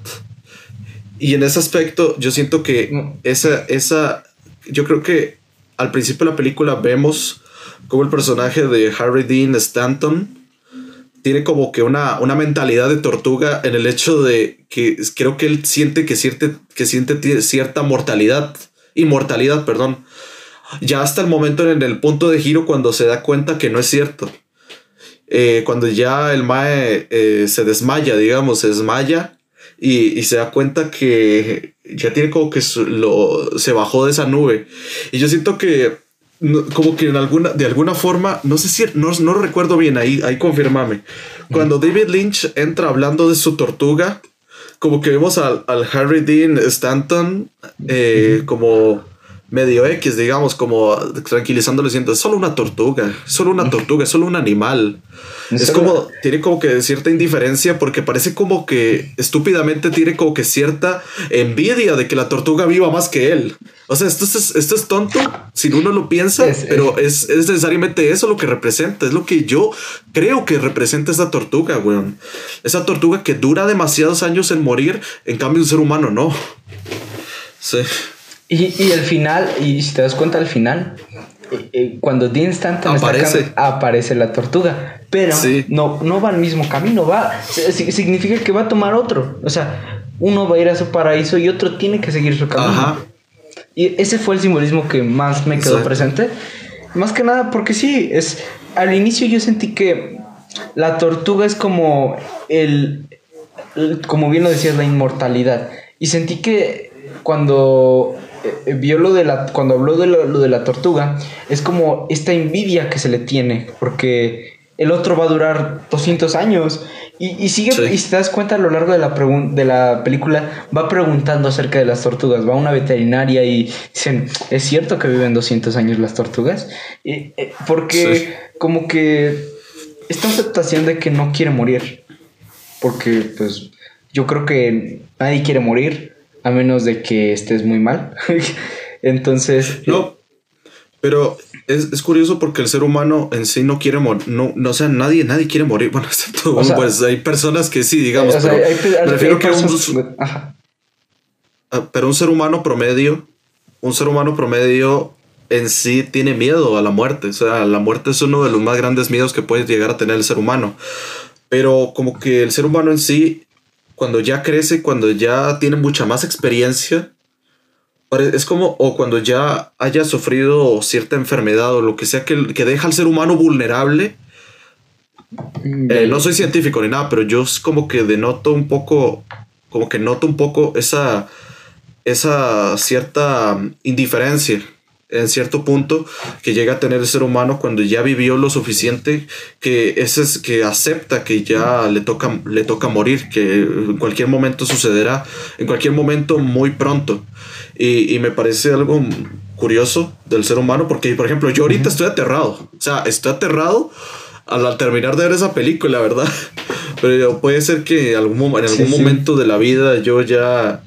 Y en ese aspecto yo siento que mm. esa, esa, yo creo que al principio de la película vemos como el personaje de Harry Dean Stanton tiene como que una, una mentalidad de tortuga en el hecho de que creo que él siente que, siente, que siente cierta mortalidad, inmortalidad, perdón. Ya hasta el momento en el punto de giro cuando se da cuenta que no es cierto. Eh, cuando ya el Mae eh, se desmaya, digamos, se desmaya y, se da cuenta que ya tiene como que lo, se bajó de esa nube. Y yo siento que como que en alguna, de alguna forma, no sé si, no, no recuerdo bien, ahí, ahí confirmame. Cuando David Lynch entra hablando de su tortuga, como que vemos al, al Harry Dean Stanton eh, como medio X, digamos, como tranquilizándole, siento, es solo una tortuga, solo una tortuga, es solo un animal. Es como, tiene como que cierta indiferencia porque parece como que estúpidamente tiene como que cierta envidia de que la tortuga viva más que él. O sea, esto es, esto es tonto si uno lo piensa, pero es, es, necesariamente eso lo que representa, es lo que yo creo que representa esa tortuga, weón. Esa tortuga que dura demasiados años en morir, en cambio un ser humano no. Sí. Y, y el final, y si te das cuenta al final, eh, eh, cuando Dean Stanton aparece. aparece la tortuga, pero no, no va al mismo camino, va, significa que va a tomar otro, o sea, uno va a ir a su paraíso y otro tiene que seguir su camino. Y ese fue el simbolismo que más me quedó presente, más que nada porque sí, es, al inicio yo sentí que la tortuga es como el, como bien lo decías, la inmortalidad, y sentí que cuando eh, vio lo de la, cuando habló de lo, de la tortuga, es como esta envidia que se le tiene, porque el otro va a durar 200 años. Y, sigue, y si te das cuenta a lo largo de la, de la película, va preguntando acerca de las tortugas. Va a una veterinaria y dicen, ¿es cierto que viven 200 años las tortugas? Y, eh, porque como que esta aceptación de que no quiere morir. Porque pues yo creo que nadie quiere morir a menos de que estés muy mal. Entonces... No, pero es, curioso porque el ser humano en sí no quiere morir. No, no, o sea, nadie, nadie quiere morir. Bueno, pues hay personas que sí, digamos. pero prefiero que un. Ah, pero un ser humano promedio, un ser humano promedio en sí tiene miedo a la muerte. O sea, la muerte es uno de los más grandes miedos que puede llegar a tener el ser humano. Pero como que el ser humano en sí cuando ya crece, cuando ya tiene mucha más experiencia, es como, o cuando ya haya sufrido cierta enfermedad o lo que sea que, que deja al ser humano vulnerable. Mm, eh, no soy científico ni nada, pero yo es como que denoto un poco, como que noto un poco esa, esa cierta indiferencia en cierto punto que llega a tener el ser humano cuando ya vivió lo suficiente que ese es que acepta que ya le toca le toca morir que en cualquier momento sucederá en cualquier momento muy pronto. Y, y me parece algo curioso del ser humano porque por ejemplo yo ahorita estoy aterrado. O sea estoy aterrado al, terminar de ver esa película verdad. Pero puede ser que algún, en algún momento de la vida yo ya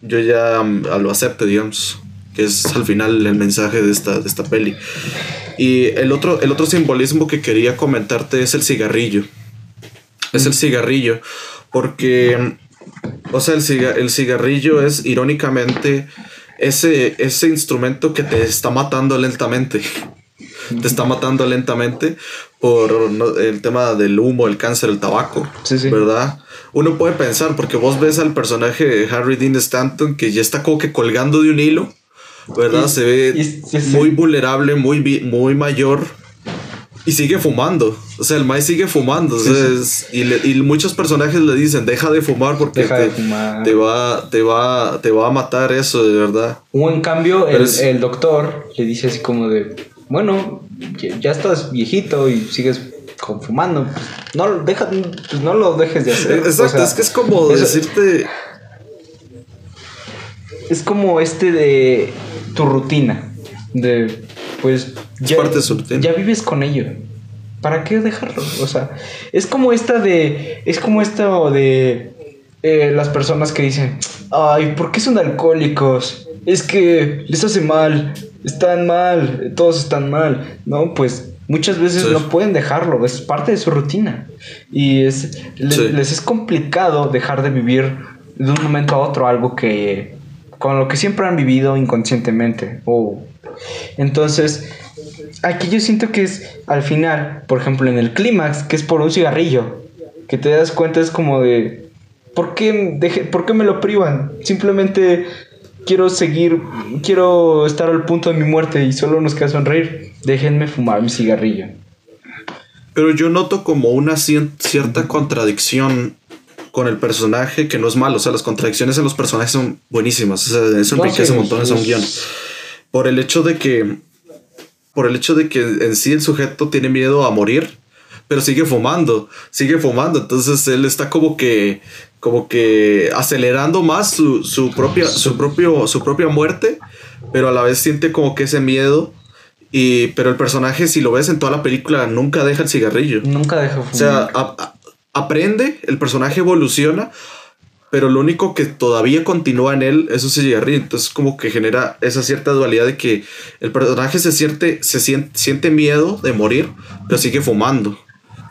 yo ya mm, lo acepte digamos que es al final el mensaje de esta, de esta peli. Y el otro, el otro simbolismo que quería comentarte es el cigarrillo. Es el cigarrillo, porque, o sea, el, el cigarrillo es irónicamente ese, ese instrumento que te está matando lentamente. Te está matando lentamente por el tema del humo, el cáncer, el tabaco, ¿verdad? Uno puede pensar, porque vos ves al personaje de Harry Dean Stanton que ya está como que colgando de un hilo ¿verdad? se ve muy vulnerable, muy, muy mayor y sigue fumando. O sea, el Mai sigue fumando. y, muchos personajes le dicen, deja de fumar porque te, va, te, va, te va a matar eso, de verdad. O en cambio, el, doctor le dice así como de, bueno, ya estás viejito y sigues fumando. Pues, no, deja, no lo dejes de hacer. Exacto, es que es como decirte... Es como este de tu rutina. De, pues, Es parte de su rutina. Ya vives con ello. ¿Para qué dejarlo? O sea, es como esta de. Es como esto de. eh, las personas que dicen. Ay, ¿por qué son alcohólicos? Es que les hace mal. Están mal. Todos están mal. No, pues. Muchas veces Sí. no pueden dejarlo, es parte de su rutina. Y es, le- Sí. les es complicado dejar de vivir de un momento a otro algo que. Con lo que siempre han vivido inconscientemente. O entonces, aquí yo siento que es al final, por ejemplo, en el clímax, que es por un cigarrillo, que te das cuenta es como de, ¿por qué, deje- ¿por qué me lo privan? Simplemente quiero seguir, quiero estar al punto de mi muerte y solo nos queda sonreír. Déjenme fumar mi cigarrillo. Pero yo noto como una cierta contradicción con el personaje que no es malo. O sea, las contradicciones en los personajes son buenísimas. O sea, eso enriquece montones a un guion. Por el hecho de que. Por el hecho de que en sí el sujeto tiene miedo a morir. Pero sigue fumando. Sigue fumando. Entonces él está como que. Como que acelerando más su, su propia. Su propio. Su propia muerte. Pero a la vez siente como que ese miedo. Y, pero el personaje, si lo ves en toda la película, nunca deja el cigarrillo. Nunca dejo fumar. O sea, a- a- aprende, el personaje evoluciona, pero lo único que todavía continúa en él es su cigarrillo. Entonces, como que genera esa cierta dualidad de que el personaje se siente, se siente, siente miedo de morir, pero sigue fumando.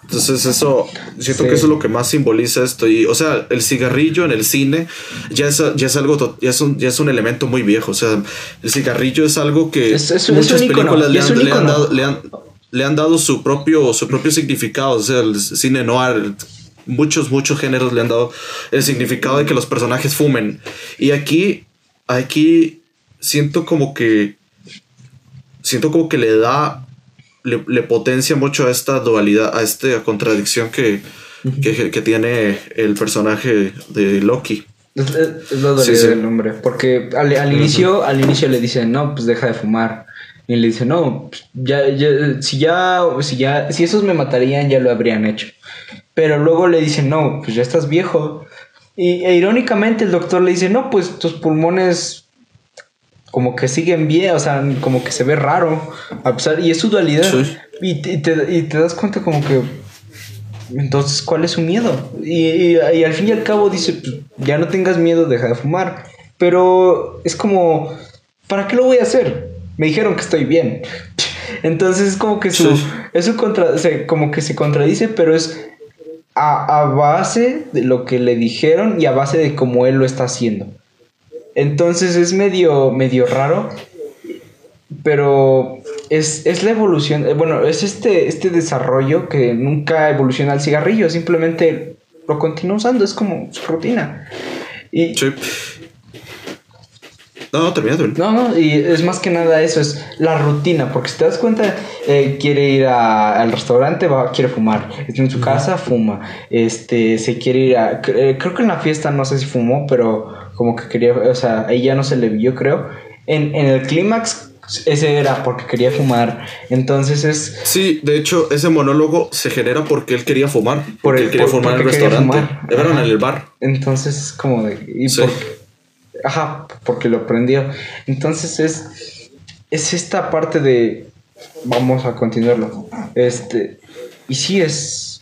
Entonces, eso, siento Sí. que eso es lo que más simboliza esto. Y, o sea, el cigarrillo en el cine ya es, ya es algo, ya es, un, ya es un elemento muy viejo. O sea, el cigarrillo es algo que Es- es- es muchas un películas le han, un le han ícono. dado, le han- le han dado su propio, su propio significado. O sea, el cine noir, muchos, muchos géneros le han dado el significado de que los personajes fumen. Y aquí, aquí siento como que, siento como que le da, le, le potencia mucho a esta dualidad, a esta contradicción que, que, que tiene el personaje de Loki. Es, es- es la dualidad Sí, sí. del hombre. Porque al, al inicio, al inicio le dicen, no, pues deja de fumar. Y le dicen, no, pues, ya, ya, si ya, si ya, si esos me matarían, ya lo habrían hecho. Pero luego le dicen, no, pues ya estás viejo. Y e irónicamente el doctor le dice, no, pues tus pulmones como que siguen bien, o sea, como que se ve raro. A pesar, y es su dualidad. Sí. Y, te- y te, y te das cuenta como que entonces, ¿cuál es su miedo? Y, y- y al fin y al cabo dice, pues, ya no tengas miedo, deja de fumar. Pero es como, ¿para qué lo voy a hacer? Me dijeron que estoy bien. Entonces es como que su, Sí. contra, se- como que se contradice, pero es a, a base de lo que le dijeron y a base de cómo él lo está haciendo. Entonces es medio, medio raro, pero es, es la evolución, eh, bueno, es este, este desarrollo que nunca evoluciona al cigarrillo, simplemente lo continúa usando, es como su rutina. Y, Sí. No, no, termina, termina. no, no, y es más que nada eso, es la rutina, porque si te das cuenta, eh, quiere ir a- al restaurante, va, quiere fumar, está en su casa, fuma, este, se quiere ir a, eh, creo que en la fiesta no sé si fumó, pero como que quería, o sea, ahí ya no se le vio, creo, en, en el clímax, ese era porque quería fumar, entonces es, Sí, de hecho, ese monólogo se genera porque él quería fumar. Por Porque el- él quería por- fumar en el restaurante. fumar. Era en el bar. entonces es como de, y Sí. por- ajá, porque lo prendió, entonces es, es esta parte de vamos a continuarlo. Este, y sí es.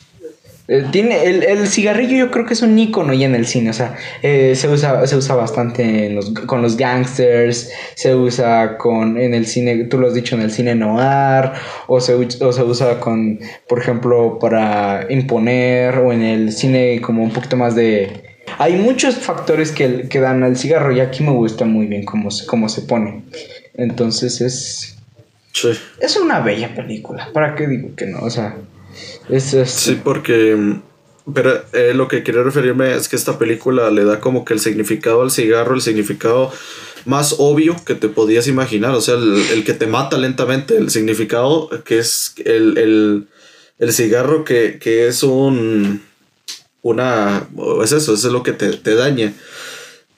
eh, tiene el, el cigarrillo yo creo que es un icono ya en el cine, o sea, eh, se usa se usa bastante con los gangsters, se usa con en el cine, tú lo has dicho en el cine noir o se, o se usa con por ejemplo para imponer o en el cine como un poquito más de hay muchos factores que, que dan al cigarro y aquí me gusta muy bien cómo se, cómo se pone. Entonces es Sí. es una bella película. ¿Para qué digo que no? O sea, es, es- Sí, porque. mm, Pero eh, lo que quería referirme es que esta película le da como que el significado al cigarro, el significado más obvio que te podías imaginar. O sea, el, el que te mata lentamente, el significado que es el, el, el cigarro que, que es un. Una. Es eso, eso es lo que te, te daña.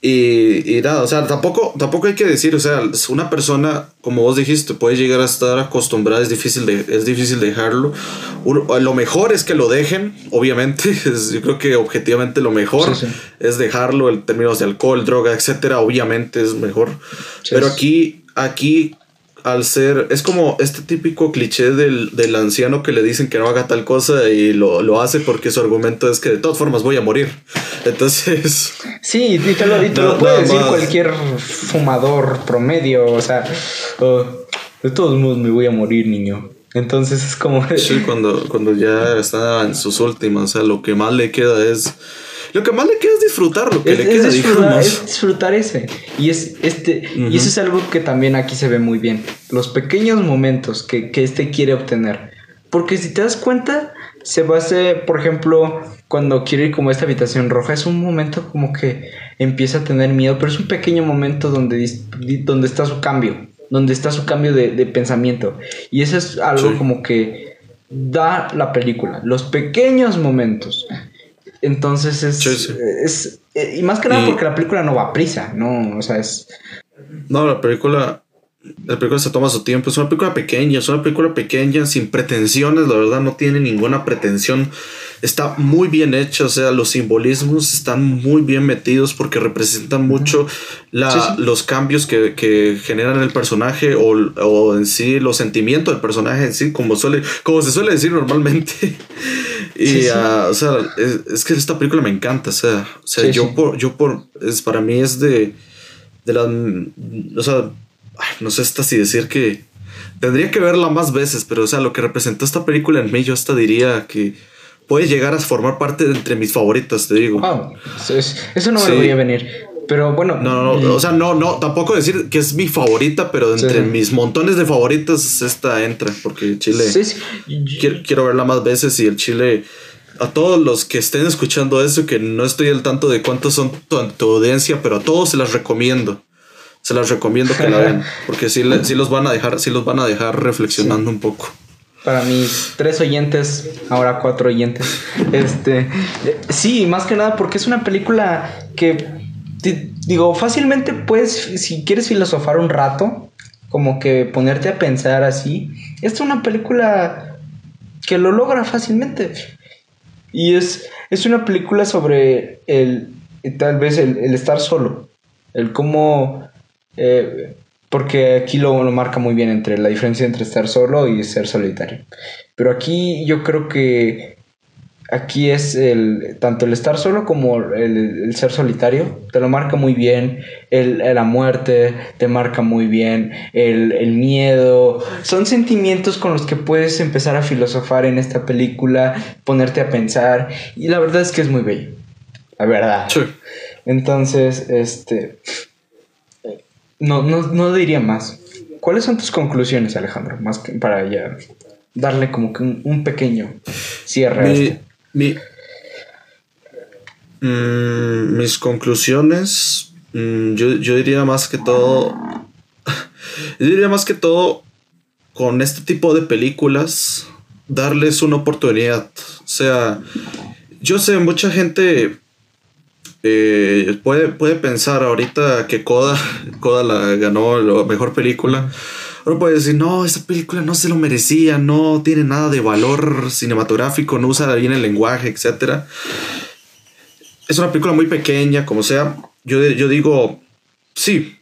Y, y nada, o sea, tampoco, tampoco hay que decir, o sea, una persona, como vos dijiste, puede llegar a estar acostumbrada, es difícil, de, es difícil dejarlo. Uno- lo mejor es que lo dejen, obviamente, es- yo creo que objetivamente lo mejor Sí, sí. es dejarlo en términos de alcohol, droga, etcétera, obviamente es mejor. Sí, Pero aquí, aquí al ser, es como este típico cliché del, del, anciano que le dicen que no haga tal cosa y lo, lo, hace porque su argumento es que de todas formas voy a morir. Entonces... Sí, y te lo, y te lo puede decir cualquier fumador promedio, o sea, oh, de todos modos me voy a morir, niño. Entonces es como... Sí, cuando, cuando ya está en sus últimas, o sea, lo que más le queda es lo que más le queda es disfrutar lo que le queda, disfrutar, es disfrutar ese. Y, es, este, y eso es algo que también aquí se ve muy bien. Los pequeños momentos que, que este quiere obtener. Porque si te das cuenta, se base, por ejemplo, cuando quiere ir como a esta habitación roja, es un momento como que empieza a tener miedo, pero es un pequeño momento donde, donde está su cambio, donde está su cambio de, de pensamiento. Y eso es algo como que da la película, los pequeños momentos. Entonces es, es, eh, y más que nada porque la película no va a prisa, no, o sea, es... No, la película, la película se toma su tiempo, es una película pequeña, es una película pequeña, sin pretensiones, la verdad no tiene ninguna pretensión, está muy bien hecha, o sea, los simbolismos están muy bien metidos porque representan mucho la, los cambios que, que, generan el personaje o, o, en sí los sentimientos del personaje en sí, como, suele, como se suele decir normalmente. Y, ah, o sea, es, que esta película me encanta, o sea, o sea yo, por, yo por, es, para mí es de, de las, o sea, no sé hasta si decir que tendría que verla más veces, pero, o sea, lo que representó esta película en mí, yo hasta diría que puede llegar a formar parte de entre mis favoritas, te digo. Wow, eso no me debería venir. Pero bueno. No, no, no, o sea, no, no, tampoco decir que es mi favorita, pero entre mis montones de favoritas, esta entra, porque Chile. Quiero, quiero, verla más veces y el Chile. A todos los que estén escuchando eso, que no estoy al tanto de cuántos son tu, tu audiencia, pero a todos se las recomiendo. Se las recomiendo que la vean, porque sí, sí, los van a dejar, sí los van a dejar reflexionando un poco para mis tres oyentes, ahora cuatro oyentes. Este, eh, sí, más que nada porque es una película que digo, fácilmente puedes, si quieres filosofar un rato, como que ponerte a pensar así, esta es una película que lo logra fácilmente. Y es, es una película sobre el, tal vez el, estar solo, el cómo, eh, porque aquí lo, lo marca muy bien entre la diferencia entre estar solo y ser solitario. Pero aquí yo creo que aquí es el tanto el estar solo como el, ser solitario te lo marca muy bien el, la muerte te marca muy bien el, miedo. Son sentimientos con los que puedes empezar a filosofar en esta película ponerte a pensar y la verdad es que es muy bello la verdad. Entonces este no, no, diría más ¿cuáles son tus conclusiones Alejandro? más que para ya darle como que un, pequeño cierre a esto mi, mm, mis conclusiones, mm, yo, diría más que todo, yo diría más que todo con este tipo de películas, darles una oportunidad. O sea, yo sé, mucha gente eh, puede, puede pensar ahorita que Coda, Coda la ganó la mejor película. Uno puede decir, no, esa película no se lo merecía, no tiene nada de valor cinematográfico, no usa bien el lenguaje, etc. Es una película muy pequeña, como sea. Yo, yo digo, sí,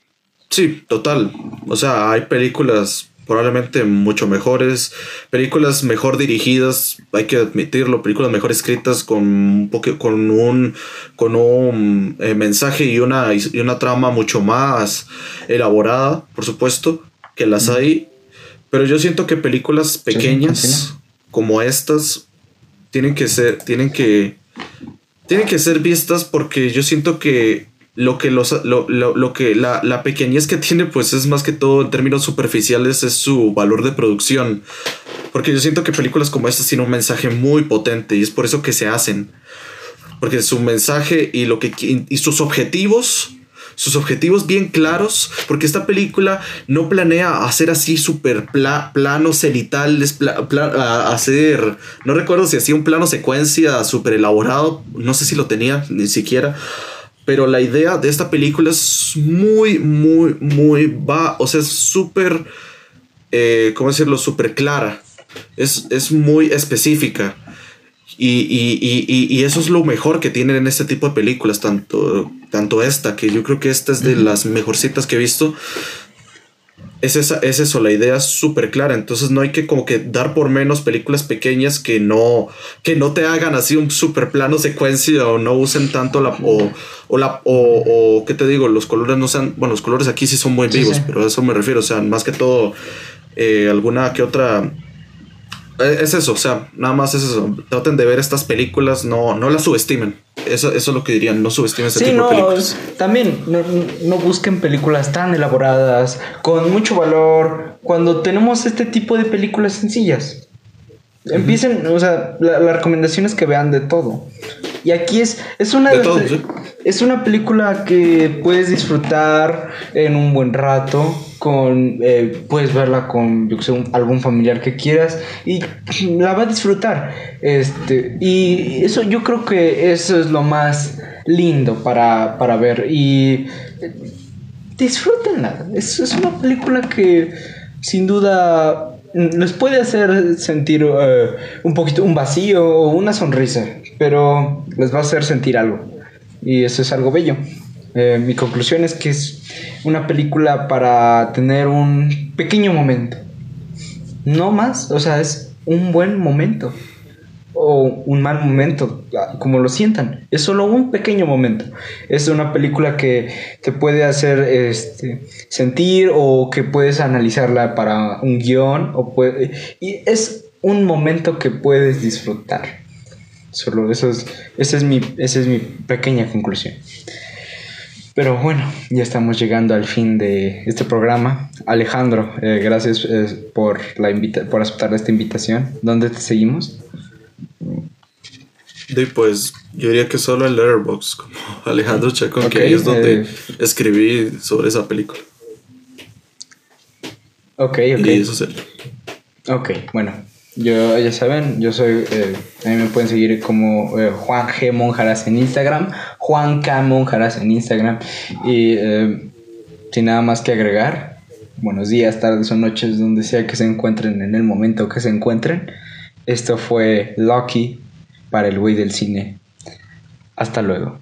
sí, total. O sea, hay películas probablemente mucho mejores, películas mejor dirigidas, hay que admitirlo, películas mejor escritas con un con un con un eh, mensaje y una y una trama mucho más elaborada, por supuesto que las hay, pero yo siento que películas pequeñas como estas tienen que ser, tienen que, tienen que ser vistas porque yo siento que lo que los, lo, lo, que la, la, pequeñez que tiene, pues es más que todo en términos superficiales, es su valor de producción. Porque yo siento que películas como estas tienen un mensaje muy potente y es por eso que se hacen. Porque su mensaje y lo que y sus objetivos sus objetivos bien claros, porque esta película no planea hacer así súper plano cenital, hacer, no recuerdo si hacía un plano secuencia súper elaborado, no sé si lo tenía ni siquiera. Pero la idea de esta película es muy, muy, muy va, o sea, es súper, eh, ¿cómo decirlo? Súper clara. Es, es muy específica. Y, eso es lo mejor que tienen en este tipo de películas, tanto, tanto esta, que yo creo que esta es de las mejorcitas que he visto. Es, esa, es eso, la idea es súper clara. Entonces no hay que como que dar por menos películas pequeñas que no, que no te hagan así un super plano secuencia o no usen tanto la... O, o la o, o, ¿qué te digo? Los colores no sean... Bueno, los colores aquí sí son muy vivos, pero a eso me refiero. O sea, más que todo, eh, alguna que otra es eso, o sea, nada más es eso. Traten de ver estas películas, no, no las subestimen. Eso, eso es lo que dirían, no subestimen este tipo de películas. También no, no, busquen películas tan elaboradas, con mucho valor, cuando tenemos este tipo de películas sencillas. Empiecen, o sea, la, la, recomendación es que vean de todo. Y aquí es, es una de, todo, ¿sí? es una película que puedes disfrutar en un buen rato con eh, puedes verla con yo sé, familiar que quieras y la va a disfrutar. Este y eso yo creo que eso es lo más lindo para, para ver. Y disfrútenla. Es, es una película que sin duda les puede hacer sentir uh, un poquito un vacío o una sonrisa pero les va a hacer sentir algo. Y eso es algo bello eh, mi conclusión es que es una película para tener un pequeño momento. No más, o sea, es un buen momento. O un mal momento, como lo sientan. Es solo un pequeño momento. Es una película que te puede hacer este, sentir o que puedes analizarla para un guion. O puede, y es un momento que puedes disfrutar. Solo eso es, esa es mi, esa es mi pequeña conclusión. Pero bueno, ya estamos llegando al fin de este programa. Alejandro, eh, gracias eh, por, la invita por aceptar esta invitación. ¿Dónde te seguimos? De, pues yo diría que solo en Letterboxd, como Alejandro Chacón, okay, que ahí es donde eh... escribí sobre esa película. Ok, ok. Y eso es Ok, bueno, yo, ya saben, yo soy, eh, a mí me pueden seguir como eh, Juan G. Monjaras en Instagram, Juan K. Monjaras en Instagram. Y eh, sin nada más que agregar, buenos días, tardes o noches, donde sea que se encuentren en el momento que se encuentren. Esto fue Lucky para el güey del cine. Hasta luego.